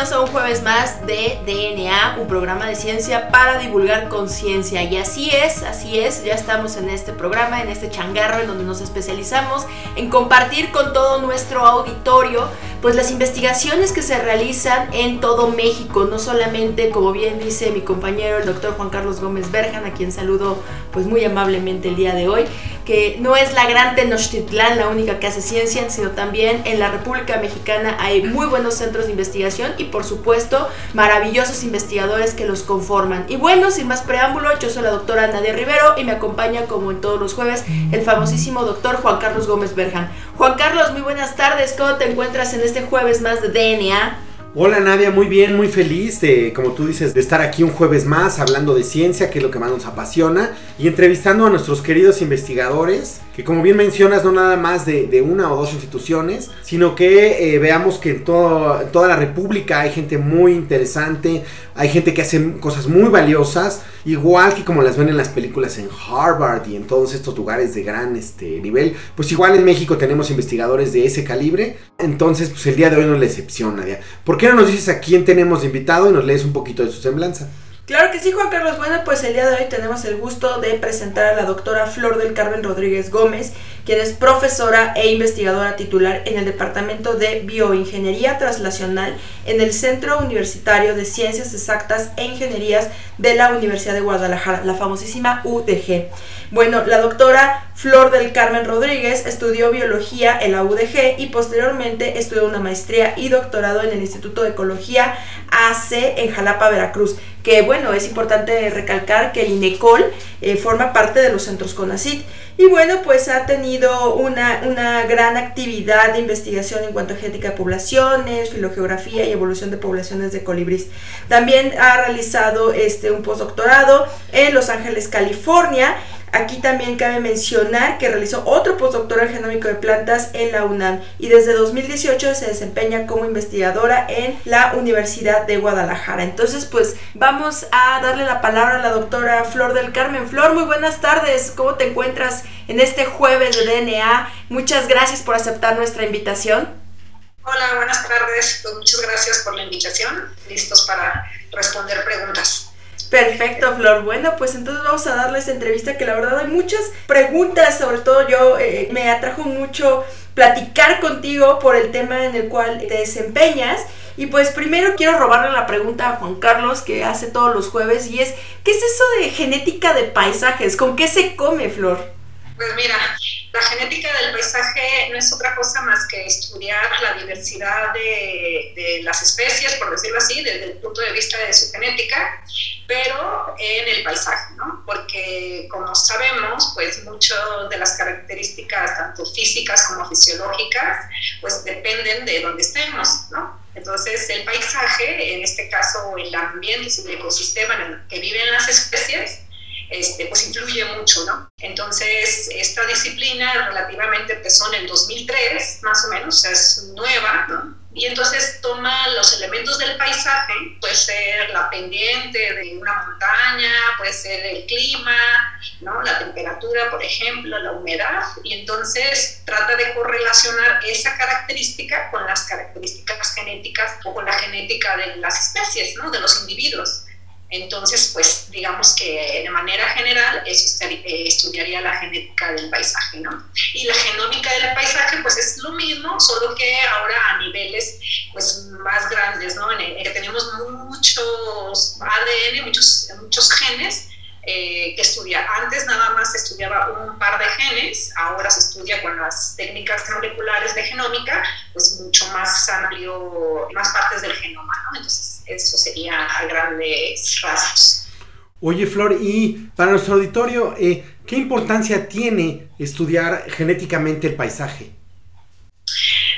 a un jueves más de DNA, un programa de ciencia para divulgar conciencia. Y así es, así es, ya estamos en este programa, en este changarro en donde nos especializamos en compartir con todo nuestro auditorio pues las investigaciones que se realizan en todo México, no solamente, como bien dice mi compañero el doctor Juan Carlos Gómez Berjan, a quien saludo pues muy amablemente el día de hoy, que no es la gran Tenochtitlán la única que hace ciencia, sino también en la República Mexicana hay muy buenos centros de investigación y por supuesto maravillosos investigadores que los conforman. Y bueno, sin más preámbulo, yo soy la doctora Nadia Rivero y me acompaña como en todos los jueves el famosísimo doctor Juan Carlos Gómez Berjan. Juan Carlos, muy buenas tardes, ¿cómo te encuentras en este jueves más de DNA? Hola Nadia, muy bien, muy feliz de, como tú dices, de estar aquí un jueves más hablando de ciencia, que es lo que más nos apasiona, y entrevistando a nuestros queridos investigadores, que como bien mencionas, no nada más de, de una o dos instituciones, sino que eh, veamos que en, todo, en toda la República hay gente muy interesante, hay gente que hace cosas muy valiosas, igual que como las ven en las películas en Harvard y en todos estos lugares de gran este, nivel, pues igual en México tenemos investigadores de ese calibre, entonces pues el día de hoy no es la excepción. ¿Por qué no nos dices a quién tenemos invitado y nos lees un poquito de su semblanza? Claro que sí, Juan Carlos. Bueno, pues el día de hoy tenemos el gusto de presentar a la doctora Flor del Carmen Rodríguez Gómez, quien es profesora e investigadora titular en el Departamento de Bioingeniería Translacional en el Centro Universitario de Ciencias Exactas e Ingenierías de la Universidad de Guadalajara, la famosísima UDG. Bueno, la doctora Flor del Carmen Rodríguez estudió biología en la UDG y posteriormente estudió una maestría y doctorado en el Instituto de Ecología AC en Jalapa, Veracruz. Que bueno, es importante recalcar que el INECOL eh, forma parte de los centros CONACIT. Y bueno, pues ha tenido una, una, gran actividad de investigación en cuanto a genética de poblaciones, filogeografía y evolución de poblaciones de colibríes. También ha realizado este, un postdoctorado en Los Ángeles, California. Aquí también cabe mencionar que realizó otro postdoctorado en genómico de plantas en la UNAM y desde 2018 se desempeña como investigadora en la Universidad de Guadalajara. Entonces, pues vamos a darle la palabra a la doctora Flor del Carmen. Flor, muy buenas tardes. ¿Cómo te encuentras en este jueves de DNA? Muchas gracias por aceptar nuestra invitación. Hola, buenas tardes. Pues muchas gracias por la invitación. Listos para responder preguntas. Perfecto, Flor. Bueno, pues entonces vamos a darle esta entrevista que la verdad hay muchas preguntas, sobre todo yo eh, me atrajo mucho platicar contigo por el tema en el cual te desempeñas. Y pues primero quiero robarle la pregunta a Juan Carlos que hace todos los jueves y es, ¿qué es eso de genética de paisajes? ¿Con qué se come, Flor? Pues mira, la genética del paisaje no es otra cosa más que estudiar la diversidad de, las especies, por decirlo así, desde el punto de vista de su genética, pero en el paisaje, ¿no? Porque como sabemos, pues muchas de las características, tanto físicas como fisiológicas, pues dependen de dónde estemos, ¿no? Entonces, el paisaje, en este caso el ambiente, el ecosistema en el que viven las especies, este, pues influye mucho, ¿no? Entonces, esta disciplina relativamente empezó en el 2003, más o menos, es nueva, ¿no? Y entonces toma los elementos del paisaje, puede ser la pendiente de una montaña, puede ser el clima, ¿no? la temperatura, por ejemplo, la humedad, y entonces trata de correlacionar esa característica con las características genéticas o con la genética de las especies, ¿no? de los individuos. Entonces, pues digamos que de manera general eso estudiaría la genética del paisaje, ¿no? Y la genómica del paisaje, pues es lo mismo, solo que ahora a niveles pues más grandes, ¿no? En que tenemos muchos ADN, muchos, muchos genes, eh, que estudia. Antes nada más se estudiaba un par de genes, ahora se estudia con las técnicas moleculares de genómica, pues mucho más amplio, más partes del genoma, ¿no? Entonces, eso sería a grandes rasgos. Oye, Flor, y para nuestro auditorio, eh, ¿qué importancia tiene estudiar genéticamente el paisaje?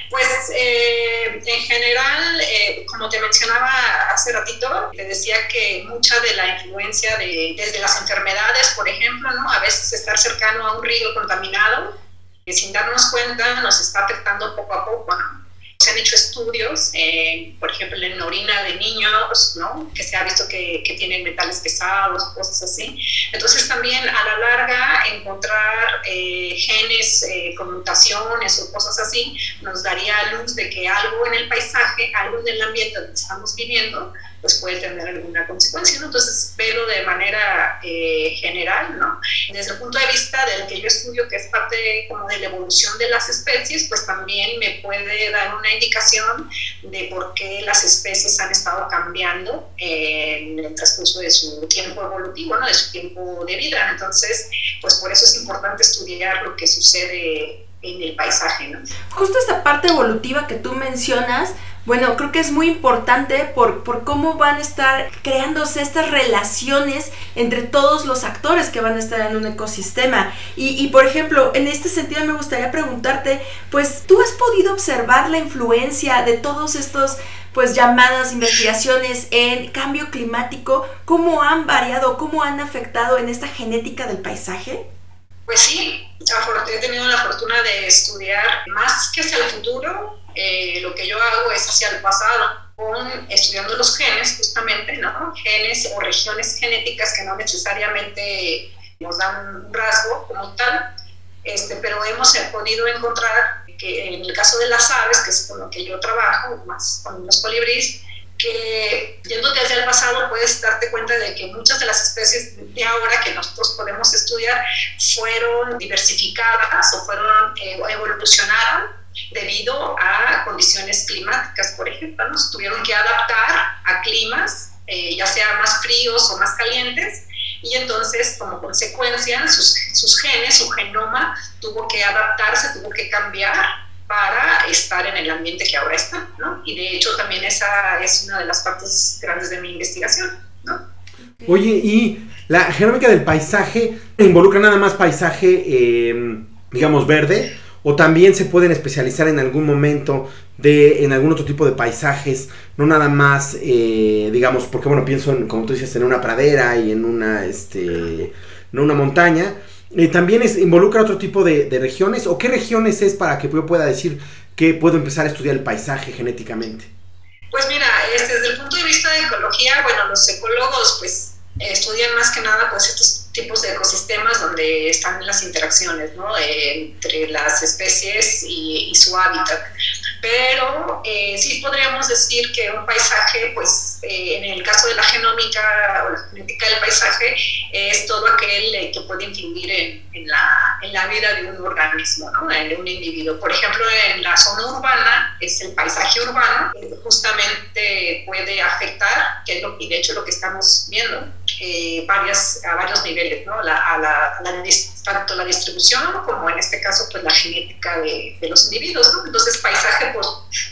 Pues eh, en general, eh, como te mencionaba hace ratito, te decía que mucha de la influencia de, desde las enfermedades, por ejemplo, ¿no? a veces estar cercano a un río contaminado, que sin darnos cuenta nos está afectando poco a poco. ¿no? Se han hecho estudios, eh, por ejemplo, en orina de niños, ¿no? que se ha visto que, que, tienen metales pesados, cosas así. Entonces también a la larga encontrar eh, genes eh, con mutaciones o cosas así nos daría luz de que algo en el paisaje, algo en el ambiente donde estamos viviendo, pues puede tener alguna consecuencia, ¿no? Entonces, verlo de manera eh, general, ¿no? Desde el punto de vista del que yo estudio, que es parte como de la evolución de las especies, pues también me puede dar una indicación de por qué las especies han estado cambiando en el transcurso de su tiempo evolutivo, ¿no? De su tiempo de vida. Entonces, pues por eso es importante estudiar lo que sucede en el paisaje, ¿no? Justo esta parte evolutiva que tú mencionas, bueno, creo que es muy importante por, por, cómo van a estar creándose estas relaciones entre todos los actores que van a estar en un ecosistema. Y, y, por ejemplo, en este sentido me gustaría preguntarte, pues tú has podido observar la influencia de todos estos pues llamadas investigaciones en cambio climático, cómo han variado, cómo han afectado en esta genética del paisaje? Pues sí, he tenido la fortuna de estudiar más que hacia el futuro, eh, lo que yo hago es hacia el pasado, con, estudiando los genes justamente, ¿no? Genes o regiones genéticas que no necesariamente nos dan un rasgo como tal, este, pero hemos podido encontrar que en el caso de las aves, que es con lo que yo trabajo, más con los colibríes, que yéndote hacia el pasado puedes darte cuenta de que muchas de las especies de ahora que nosotros podemos estudiar fueron diversificadas o fueron eh, evolucionaron debido a condiciones climáticas, por ejemplo, nos tuvieron que adaptar a climas, eh, ya sea más fríos o más calientes, y entonces como consecuencia sus, sus genes, su genoma tuvo que adaptarse, tuvo que cambiar para estar en el ambiente que ahora está, ¿no? Y de hecho también esa es una de las partes grandes de mi investigación, ¿no? Oye, y la genómica del paisaje involucra nada más paisaje, eh, digamos, verde, o también se pueden especializar en algún momento de en algún otro tipo de paisajes, no nada más, eh, digamos, porque bueno, pienso en, como tú dices, en una pradera y en una, este, en una montaña, eh, también es, involucra otro tipo de, de, regiones, o qué regiones es para que yo pueda decir que puedo empezar a estudiar el paisaje genéticamente. Pues mira, este, desde el punto de vista de ecología, bueno, los ecólogos pues estudian más que nada pues estos tipos de ecosistemas donde están las interacciones ¿no? eh, entre las especies y, su hábitat. Pero eh, sí podríamos decir que un paisaje, pues eh, en el caso de la genómica o la genética del paisaje, es todo aquel eh, que puede influir en, en, la, en, la, vida de un organismo, ¿no? de un individuo. Por ejemplo, en la zona urbana, es el paisaje urbano, justamente puede afectar, que es lo, y de hecho lo que estamos viendo, varias, a varios niveles, ¿no? La, a, la, a la, tanto la distribución como en este caso pues la genética de, de los individuos. ¿no? Entonces paisaje pues,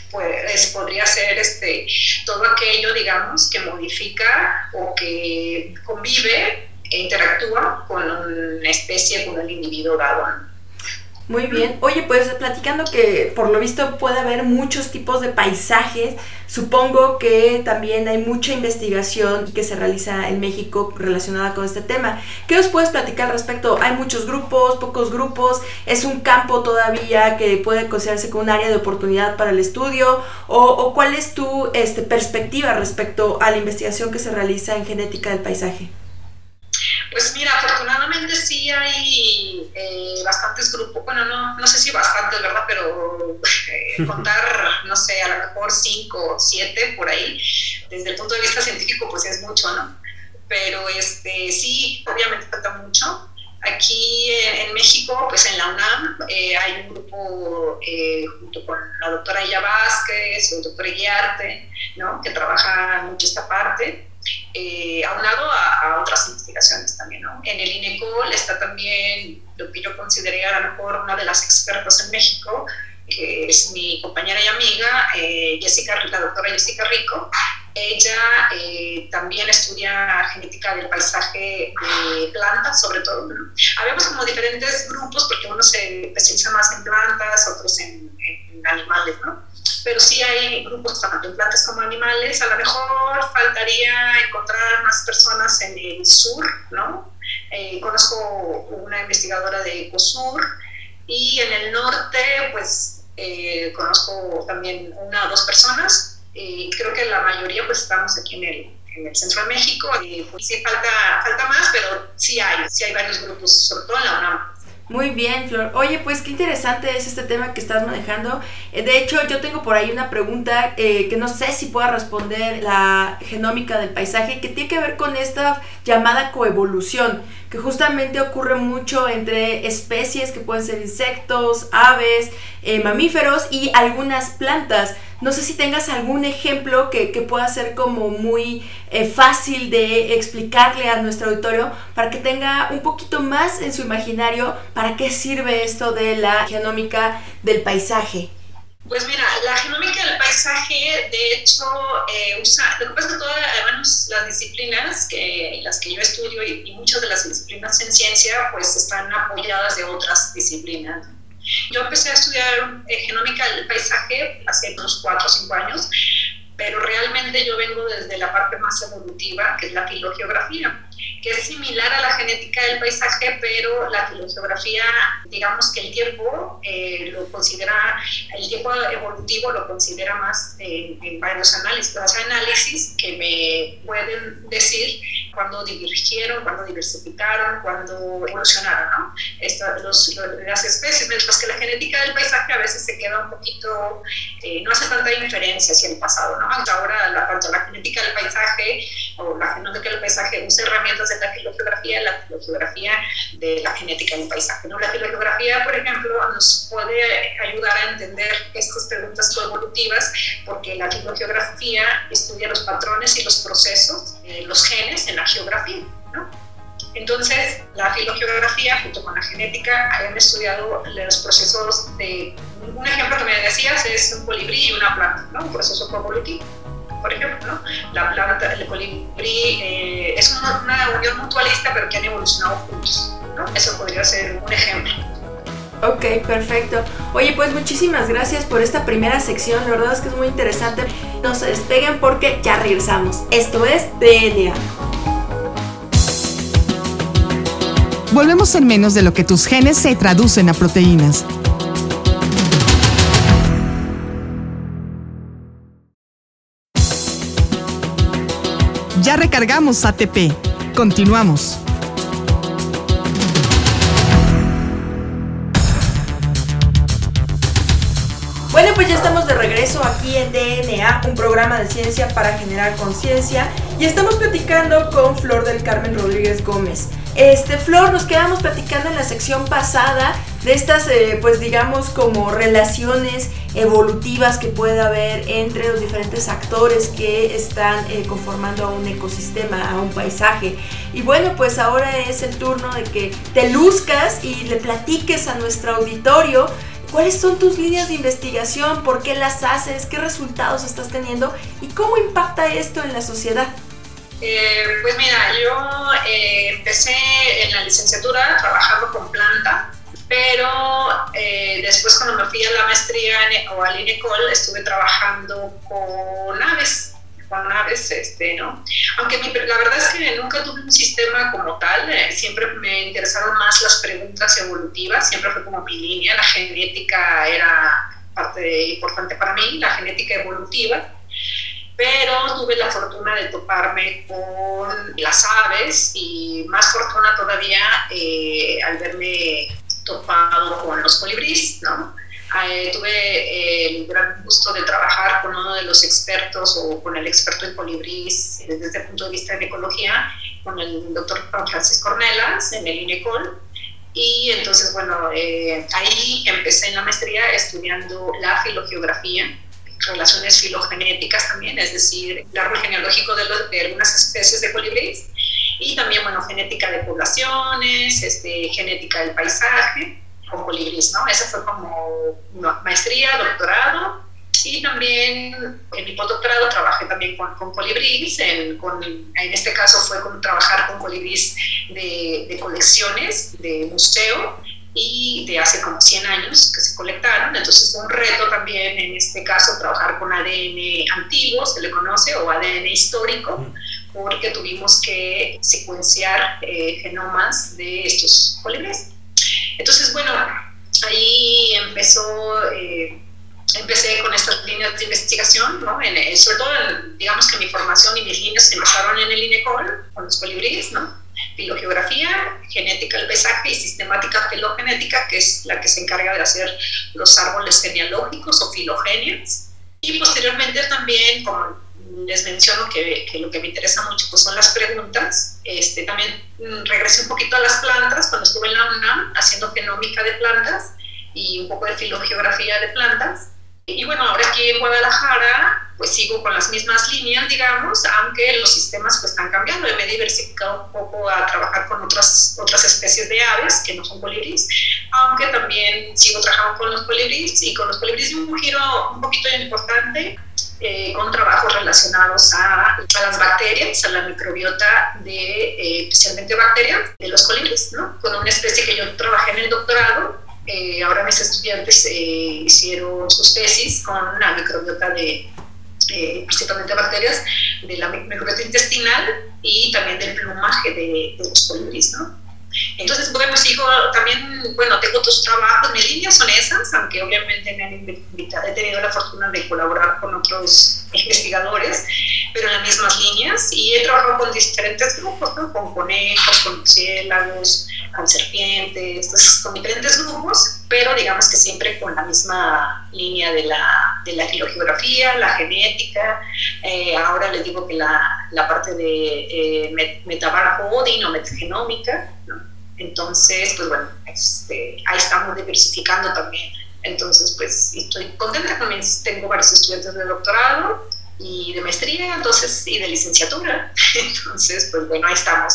pues, podría ser este, todo aquello, digamos, que modifica o que convive e interactúa con una especie, con un individuo dado. Muy bien. Oye, pues platicando que por lo visto puede haber muchos tipos de paisajes, supongo que también hay mucha investigación que se realiza en México relacionada con este tema. ¿Qué os puedes platicar al respecto? ¿Hay muchos grupos, pocos grupos? ¿Es un campo todavía que puede considerarse como un área de oportunidad para el estudio? ¿O, o cuál es tu este, perspectiva respecto a la investigación que se realiza en genética del paisaje? Pues mira, afortunadamente sí hay eh, bastantes grupos, bueno, no, no sé si bastantes, ¿verdad? Pero eh, contar, no sé, a lo mejor cinco o siete por ahí, desde el punto de vista científico, pues es mucho, ¿no? Pero este, sí, obviamente falta mucho. Aquí en, en México, pues en la UNAM, eh, hay un grupo eh, junto con la doctora Ella Vázquez, el doctor Guiarte, ¿no? Que trabaja mucho esta parte eh, aunado a, a, otras investigaciones también. ¿no? En el INECOL está también lo que yo consideraría a lo mejor una de las expertas en México, que es mi compañera y amiga, eh, Jessica, la doctora Jessica Rico. Ella eh, también estudia genética del paisaje de plantas, sobre todo. ¿no? Habíamos como diferentes grupos, porque uno se especializa más en plantas, otros en, en, animales, ¿no? Pero sí hay grupos tanto en plantas como animales. A lo mejor faltaría encontrar más personas en el sur, ¿no? Eh, conozco una investigadora de Ecosur y en el norte, pues eh, conozco también una o dos personas y creo que la mayoría pues estamos aquí en el, en el centro de México. Y, pues, sí falta, falta más, pero sí hay, sí hay varios grupos, sobre todo en la UNAM. Muy bien, Flor. Oye, pues qué interesante es este tema que estás manejando. Eh, de hecho, yo tengo por ahí una pregunta eh, que no sé si pueda responder la genómica del paisaje, que tiene que ver con esta llamada coevolución, que justamente ocurre mucho entre especies que pueden ser insectos, aves, eh, mamíferos y algunas plantas. No sé si tengas algún ejemplo que, que pueda ser como muy eh, fácil de explicarle a nuestro auditorio para que tenga un poquito más en su imaginario para qué sirve esto de la genómica del paisaje. Pues mira, la genómica del paisaje, de hecho, eh, usa, lo que pasa es que todas, además, las disciplinas, que, las que yo estudio y, y, muchas de las disciplinas en ciencia, pues están apoyadas de otras disciplinas. Yo empecé a estudiar eh, genómica del paisaje hace unos 4 o 5 años, pero realmente yo vengo desde la parte más evolutiva, que es la filogeografía, que es similar a la genética del paisaje, pero la filogeografía, digamos que el tiempo eh, lo considera, el tiempo evolutivo lo considera más eh, en varios análisis, los análisis que me pueden decir cuando divergieron, cuando diversificaron, cuando evolucionaron, ¿no? Esto, los, los, las especies, mientras que la genética del paisaje a veces se queda un poquito, eh, no hace tanta diferencia hacia el pasado, ¿no? Hasta ahora, la, tanto la genética del paisaje o la genómica del paisaje usa herramientas de la filogeografía, la filogeografía de la genética del paisaje, ¿no? La filogeografía, por ejemplo, nos puede ayudar a entender estas preguntas coevolutivas porque la filogeografía estudia los patrones y los procesos, eh, los genes en la geografía. ¿no? Entonces, la filogeografía junto con la genética han estudiado los procesos de, un ejemplo que me decías es un colibrí y una planta, ¿no? un proceso coevolutivo. Por ejemplo, la planta, el colibrí eh, es una, una, unión mutualista, pero que han evolucionado juntos. ¿no? Eso podría ser un ejemplo. Ok, perfecto. Oye, pues muchísimas gracias por esta primera sección. La verdad es que es muy interesante. No se despeguen porque ya regresamos. Esto es DNA. Volvemos en menos de lo que tus genes se traducen a proteínas. Ya recargamos ATP. Continuamos. Bueno, pues ya estamos de regreso aquí en DNA, un programa de ciencia para generar conciencia. Y estamos platicando con Flor del Carmen Rodríguez Gómez. Este, Flor, nos quedamos platicando en la sección pasada de estas, eh, pues digamos, como relaciones evolutivas que puede haber entre los diferentes actores que están eh, conformando a un ecosistema, a un paisaje. Y bueno, pues ahora es el turno de que te luzcas y le platiques a nuestro auditorio cuáles son tus líneas de investigación, por qué las haces, qué resultados estás teniendo y cómo impacta esto en la sociedad. Eh, pues mira, yo empecé en la licenciatura trabajando con planta, pero eh, después cuando me fui a la maestría o al INECOL estuve trabajando con aves, con aves, este, ¿no? Aunque la verdad es que nunca tuve un sistema como tal, eh, siempre me interesaron más las preguntas evolutivas, siempre fue como mi línea, la genética era parte importante para mí, la genética evolutiva pero tuve la fortuna de toparme con las aves y más fortuna todavía eh, al verme topado con los colibríes, ¿no? Eh, tuve el gran gusto de trabajar con uno de los expertos o con el experto en colibríes desde el punto de vista de ecología, con el doctor Francisco Cornelas en el INECOL. Y entonces, bueno, eh, ahí empecé en la maestría estudiando la filogeografía relaciones filogenéticas también, es decir, el árbol genealógico de, de algunas especies de colibríes y también, bueno, genética de poblaciones, este, genética del paisaje con colibríes, ¿no? Esa fue como maestría, doctorado y también en mi postdoctorado trabajé también con, con colibríes, en, con, en este caso fue con, trabajar con colibríes de, de colecciones, de museo, y de hace como 100 años que se colectaron. Entonces fue un reto también en este caso trabajar con ADN antiguo, se le conoce, o ADN histórico, porque tuvimos que secuenciar eh, genomas de estos colibríes. Entonces, bueno, ahí empezó... Eh, empecé con estas líneas de investigación, ¿no? En, eh, sobre todo, digamos que mi formación y mis líneas empezaron en el INECOL, con los colibríes, ¿no? filogeografía, genética del paisaje y sistemática filogenética, que es la que se encarga de hacer los árboles genealógicos o filogenias. Y posteriormente también, como les menciono que, que, lo que me interesa mucho pues son las preguntas, este, también mm, regresé un poquito a las plantas cuando estuve en la UNAM haciendo genómica de plantas y un poco de filogeografía de plantas. Y bueno, ahora aquí en Guadalajara pues sigo con las mismas líneas, digamos, aunque los sistemas pues están cambiando. Me he diversificado un poco a trabajar con otras, otras especies de aves que no son colibríes, aunque también sigo trabajando con los colibríes y con los colibríes un giro un poquito importante eh, con trabajos relacionados a, a, las bacterias, a la microbiota de, eh, especialmente bacterias de los colibríes, ¿no? Con una especie que yo trabajé en el doctorado, eh, ahora mis estudiantes eh, hicieron sus tesis con la microbiota de, eh, principalmente bacterias, de la microbiota intestinal y también del plumaje de, de los colibríes, ¿no? Entonces, bueno, sigo también, bueno, tengo otros trabajos, mis líneas son esas, aunque obviamente me han invitado, he tenido la fortuna de colaborar con otros investigadores, pero en las mismas líneas, y he trabajado con diferentes grupos, ¿no? con conejos, con murciélagos, con serpientes, con diferentes grupos, pero digamos que siempre con la misma línea de la, de la filogeografía, la genética, eh, ahora les digo que la, la parte de eh, metabarcoding o metagenómica, ¿no? Entonces, pues bueno, este, ahí estamos diversificando también. Entonces, pues estoy contenta con mis, tengo varios estudiantes de doctorado y de maestría, entonces, y de licenciatura. Entonces, pues bueno, ahí estamos.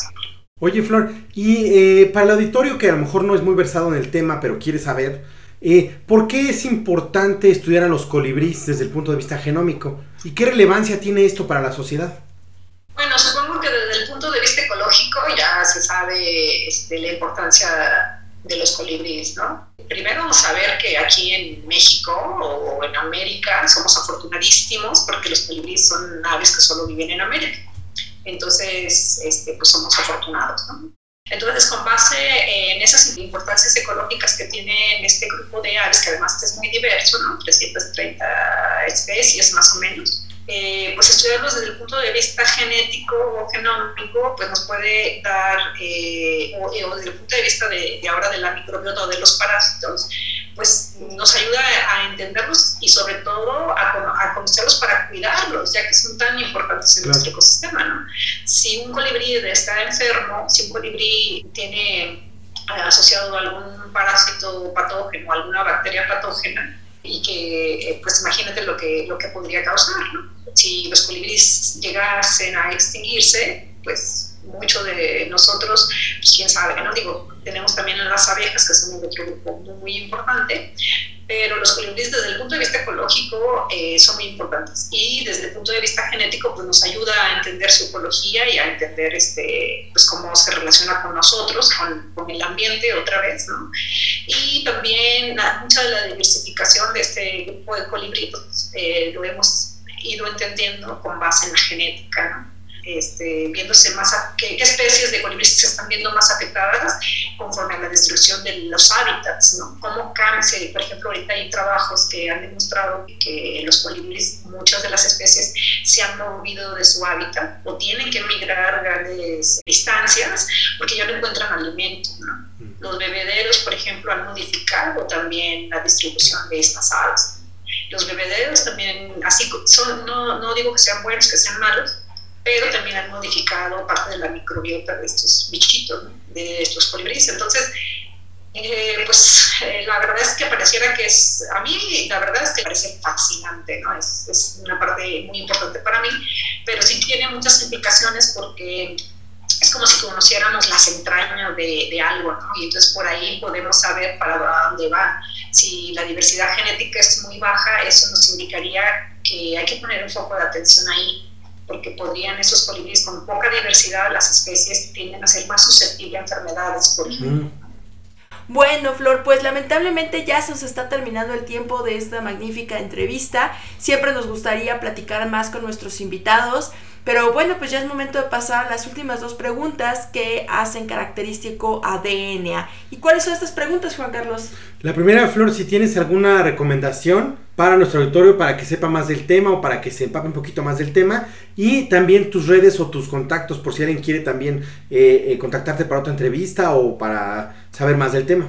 Oye, Flor, y eh, para el auditorio que a lo mejor no es muy versado en el tema, pero quiere saber, eh, ¿por qué es importante estudiar a los colibríes desde el punto de vista genómico? ¿Y qué relevancia tiene esto para la sociedad? Bueno, supongo que desde el punto de vista ecológico sabe este, la importancia de los colibríes, ¿no? Primero, saber que aquí en México o en América somos afortunadísimos porque los colibríes son aves que solo viven en América entonces este, pues somos afortunados. ¿no? Entonces, con base en esas importancias ecológicas que tiene este grupo de aves, que además es muy diverso, ¿no? 330 especies más o menos, eh, pues estudiarlos desde el punto de vista genético o genómico, pues nos puede dar, eh, o, o, desde el punto de vista de, de, ahora de la microbiota o de los parásitos, pues nos ayuda a entenderlos y sobre todo a, a conocerlos para cuidarlos, ya que son tan importantes en claro. nuestro ecosistema. ¿no? Si un colibrí está enfermo, si un colibrí tiene eh, asociado algún parásito patógeno, alguna bacteria patógena, y que, eh, pues imagínate lo que, lo que podría causar, ¿no? Si los colibríes llegasen a extinguirse, pues mucho de nosotros, pues quién sabe, ¿no? Digo, tenemos también las abejas, que son otro grupo muy importante, pero los colibríes desde el punto de vista ecológico eh, son muy importantes y desde el punto de vista genético pues nos ayuda a entender su ecología y a entender este, pues cómo se relaciona con nosotros, con, con el ambiente otra vez, ¿no? Y también la, mucha de la diversificación de este grupo de colibríes pues, eh, lo hemos ido entendiendo con base en la genética, ¿no? Este, viéndose más a, qué, qué, especies de colibríes se están viendo más afectadas conforme a la destrucción de los hábitats, ¿no? Cómo cambia, por ejemplo, ahorita hay trabajos que han demostrado que los colibríes, muchas de las especies, se han movido de su hábitat o tienen que migrar grandes distancias porque ya no encuentran alimento, ¿no? Los bebederos, por ejemplo, han modificado también la distribución de estas aves. Los bebederos también, así son, no, no digo que sean buenos, que sean malos, pero también han modificado parte de la microbiota de estos bichitos, ¿no? de estos colibríes. Entonces, eh, pues eh, la verdad es que pareciera que es, a mí la verdad es que parece fascinante, ¿no? Es, es, una parte muy importante para mí, pero sí tiene muchas implicaciones porque es como si conociéramos las entrañas de, de algo, ¿no? Y entonces por ahí podemos saber para dónde va. Si la diversidad genética es muy baja, eso nos indicaría que hay que poner un foco de atención ahí porque podrían esos colibríes con poca diversidad, las especies tienden a ser más susceptibles a enfermedades, por ejemplo. Bueno, Flor, pues lamentablemente ya se nos está terminando el tiempo de esta magnífica entrevista. Siempre nos gustaría platicar más con nuestros invitados, pero bueno, pues ya es momento de pasar a las últimas dos preguntas que hacen característico a DNA. ¿Y cuáles son estas preguntas, Juan Carlos? La primera, Flor, si tienes alguna recomendación para nuestro auditorio para que sepa más del tema o para que se empape un poquito más del tema y también tus redes o tus contactos por si alguien quiere también eh, eh, contactarte para otra entrevista o para saber más del tema.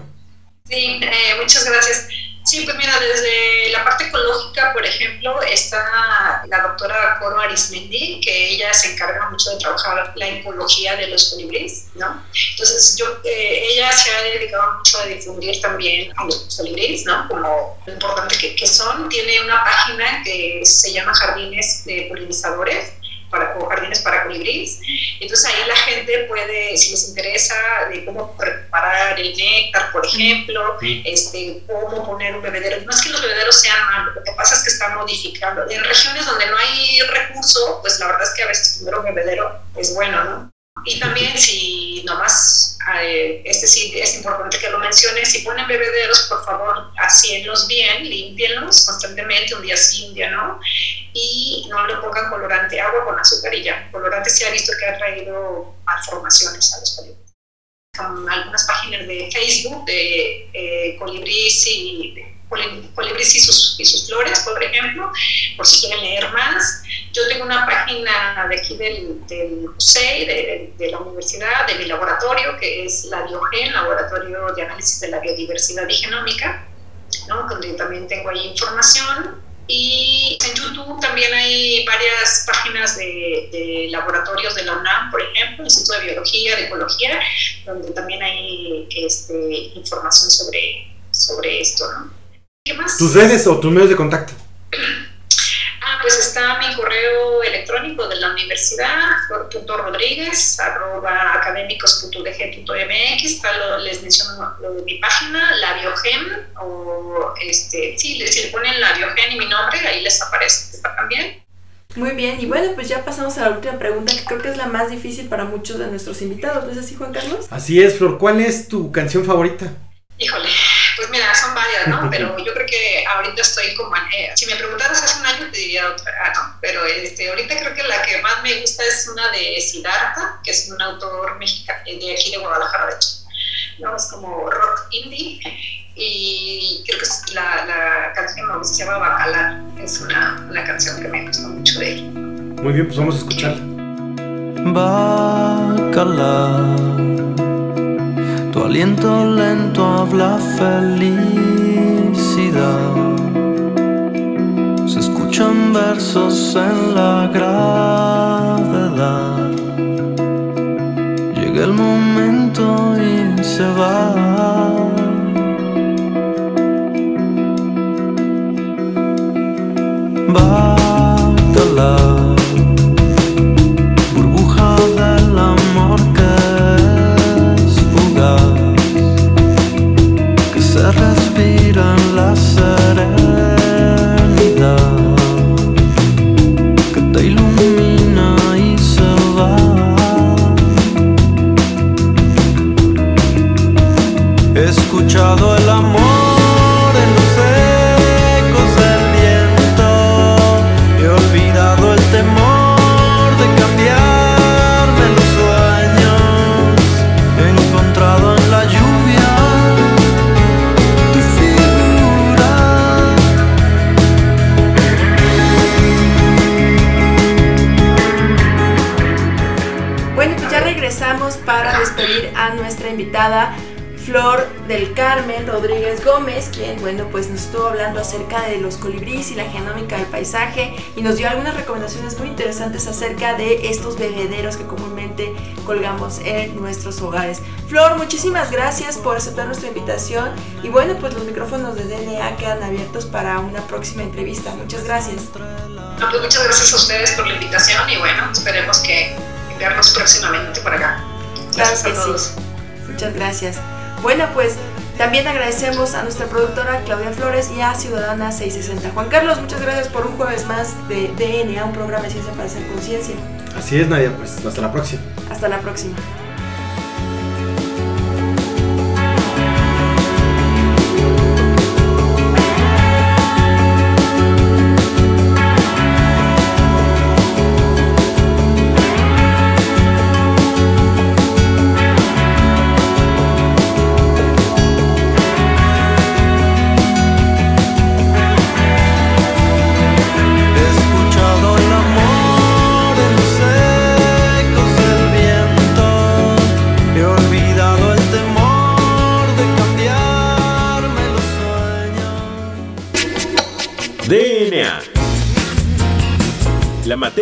Sí, eh, muchas gracias. Sí, pues mira, desde la parte ecológica, por ejemplo, está la doctora Coro Arismendi, que ella se encarga mucho de trabajar la ecología de los colibríes, ¿no? Entonces, yo, eh, ella se ha dedicado mucho a difundir también a los colibríes, ¿no? Como lo importante que, que son. Tiene una página que se llama Jardines de Polinizadores, para, jardines para colibríes. Entonces ahí la gente puede, si les interesa, de cómo preparar el néctar, por ejemplo, este, cómo poner un bebedero. No es que los bebederos sean malos, lo que pasa es que están modificando. En regiones donde no hay recurso, pues la verdad es que a veces poner un bebedero es bueno, ¿no? Y también si nomás, eh, este sí es importante que lo menciones, si ponen bebederos, por favor, hacienlos bien, límpienlos constantemente, un día sí, un día no, y no le pongan colorante, agua con azúcar y ya. Colorante se ha visto que ha traído malformaciones a los colibríes. Con algunas páginas de Facebook de eh, colibríes y colibríes y sus, y sus flores, por ejemplo, por si quieren leer más. Yo tengo una página de aquí del, del de, de, la universidad, de mi laboratorio, que es la Biogen, Laboratorio de Análisis de la Biodiversidad y Genómica, ¿no? donde también tengo ahí información. Y en YouTube también hay varias páginas de, de, laboratorios de la UNAM, por ejemplo, Instituto de Biología, de Ecología, donde también hay este, información sobre, sobre esto, ¿no? ¿Qué más? ¿Tus redes o tus medios de contacto? Ah, pues está mi correo electrónico de la universidad, rodríguez arroba académicos.dg.mx, está lo, les menciono lo de mi página, la Biogen, o este, sí, si le ponen la Biogen y mi nombre, ahí les aparece también. Muy bien, y bueno, pues ya pasamos a la última pregunta, que creo que es la más difícil para muchos de nuestros invitados, ¿no es así, Juan Carlos? Así es, Flor, ¿cuál es tu canción favorita? Híjole, pues mira, son varias, ¿no? Pero yo creo que ahorita estoy como... Eh, si me preguntaras hace un año te diría otra, ah, no, pero este, ahorita creo que la que más me gusta es una de Siddhartha, que es un autor mexicano de aquí de Guadalajara, de hecho. ¿no? Es como rock indie y creo que es la, la canción no, se llama Bacalar, es una, una canción que me gusta mucho de él. Muy bien, pues vamos a escucharla. Bacalar aliento lento habla felicidad. Se escuchan versos en la gravedad. Llega el momento y se va. Bácala. Quien, bueno, pues nos estuvo hablando acerca de los colibríes y la genómica del paisaje y nos dio algunas recomendaciones muy interesantes acerca de estos bebederos que comúnmente colgamos en nuestros hogares. Flor, muchísimas gracias por aceptar nuestra invitación y bueno, pues los micrófonos de DNA quedan abiertos para una próxima entrevista. Muchas gracias. pues muchas gracias a ustedes por la invitación y bueno, esperemos que vernos próximamente por acá. Gracias a todos. Muchas gracias. Bueno, pues también agradecemos a nuestra productora Claudia Flores y a Ciudadana 660. Juan Carlos, muchas gracias por un jueves más de DNA, un programa de ciencia para hacer conciencia. Así es, Nadia, pues hasta la próxima. Hasta la próxima.